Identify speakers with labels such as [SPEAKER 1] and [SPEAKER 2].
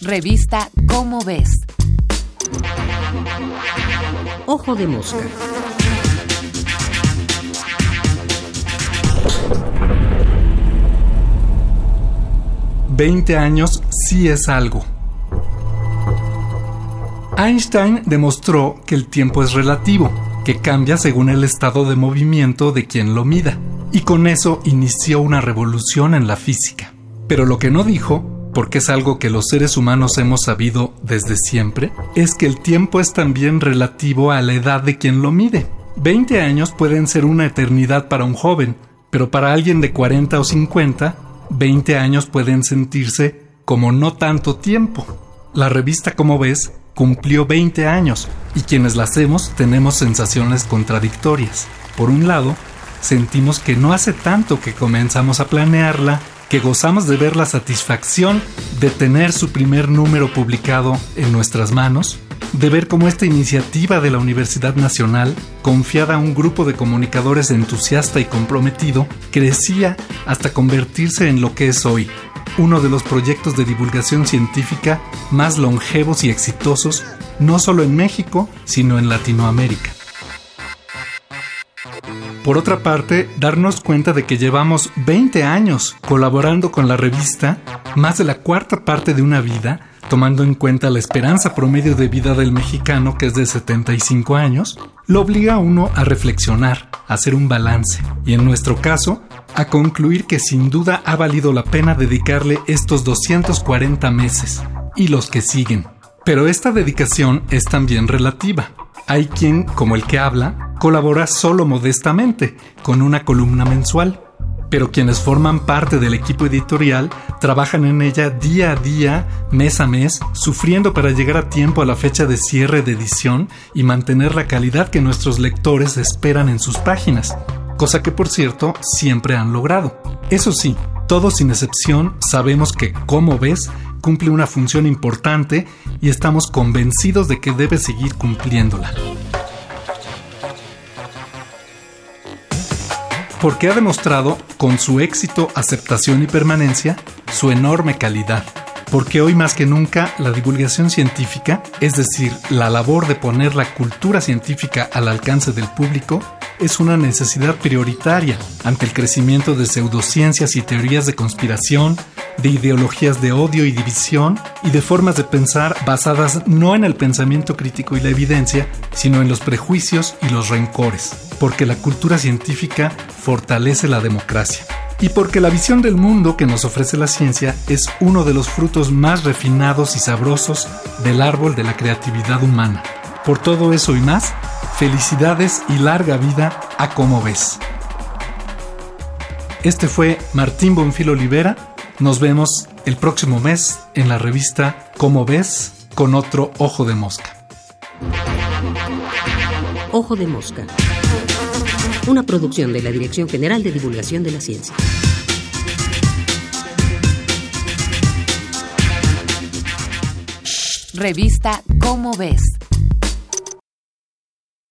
[SPEAKER 1] Revista Cómo ves.
[SPEAKER 2] Ojo de mosca.
[SPEAKER 3] Veinte años sí es algo. Einstein demostró que el tiempo es relativo, que cambia según el estado de movimiento de quien lo mida, y con eso inició una revolución en la física. Pero lo que no dijo, porque es algo que los seres humanos hemos sabido desde siempre, es que el tiempo es también relativo a la edad de quien lo mide. 20 años pueden ser una eternidad para un joven, pero para alguien de 40 o 50, 20 años pueden sentirse como no tanto tiempo. La revista, como ves, cumplió 20 años y quienes la hacemos tenemos sensaciones contradictorias. Por un lado, sentimos que no hace tanto que comenzamos a planearla, que gozamos de ver la satisfacción de tener su primer número publicado en nuestras manos, de ver cómo esta iniciativa de la Universidad Nacional, confiada a un grupo de comunicadores entusiasta y comprometido, crecía hasta convertirse en lo que es hoy, uno de los proyectos de divulgación científica más longevos y exitosos, no solo en México, sino en Latinoamérica. Por otra parte, darnos cuenta de que llevamos 20 años colaborando con la revista, más de la cuarta parte de una vida, tomando en cuenta la esperanza promedio de vida del mexicano, que es de 75 años, lo obliga a uno a reflexionar, a hacer un balance, y en nuestro caso, a concluir que sin duda ha valido la pena dedicarle estos 240 meses, y los que siguen. Pero esta dedicación es también relativa. Hay quien, como el que habla, colabora solo modestamente, con una columna mensual pero quienes forman parte del equipo editorial trabajan en ella día a día, mes a mes, sufriendo para llegar a tiempo a la fecha de cierre de edición y mantener la calidad que nuestros lectores esperan en sus páginas, cosa que por cierto siempre han logrado. Eso sí, todos sin excepción sabemos que, como ves, cumple una función importante y estamos convencidos de que debe seguir cumpliéndola. porque ha demostrado con su éxito, aceptación y permanencia su enorme calidad. Porque hoy más que nunca la divulgación científica, es decir, la labor de poner la cultura científica al alcance del público, es una necesidad prioritaria ante el crecimiento de pseudociencias y teorías de conspiración, de ideologías de odio y división y de formas de pensar basadas no en el pensamiento crítico y la evidencia, sino en los prejuicios y los rencores, porque la cultura científica fortalece la democracia. Y porque la visión del mundo que nos ofrece la ciencia es uno de los frutos más refinados y sabrosos del árbol de la creatividad humana. Por todo eso y más, felicidades y larga vida a como ves. Este fue Martín Bonfil Olivera nos vemos el próximo mes en la revista Cómo ves con otro Ojo de Mosca.
[SPEAKER 2] Ojo de Mosca. Una producción de la Dirección General de Divulgación de la Ciencia.
[SPEAKER 1] Revista Cómo ves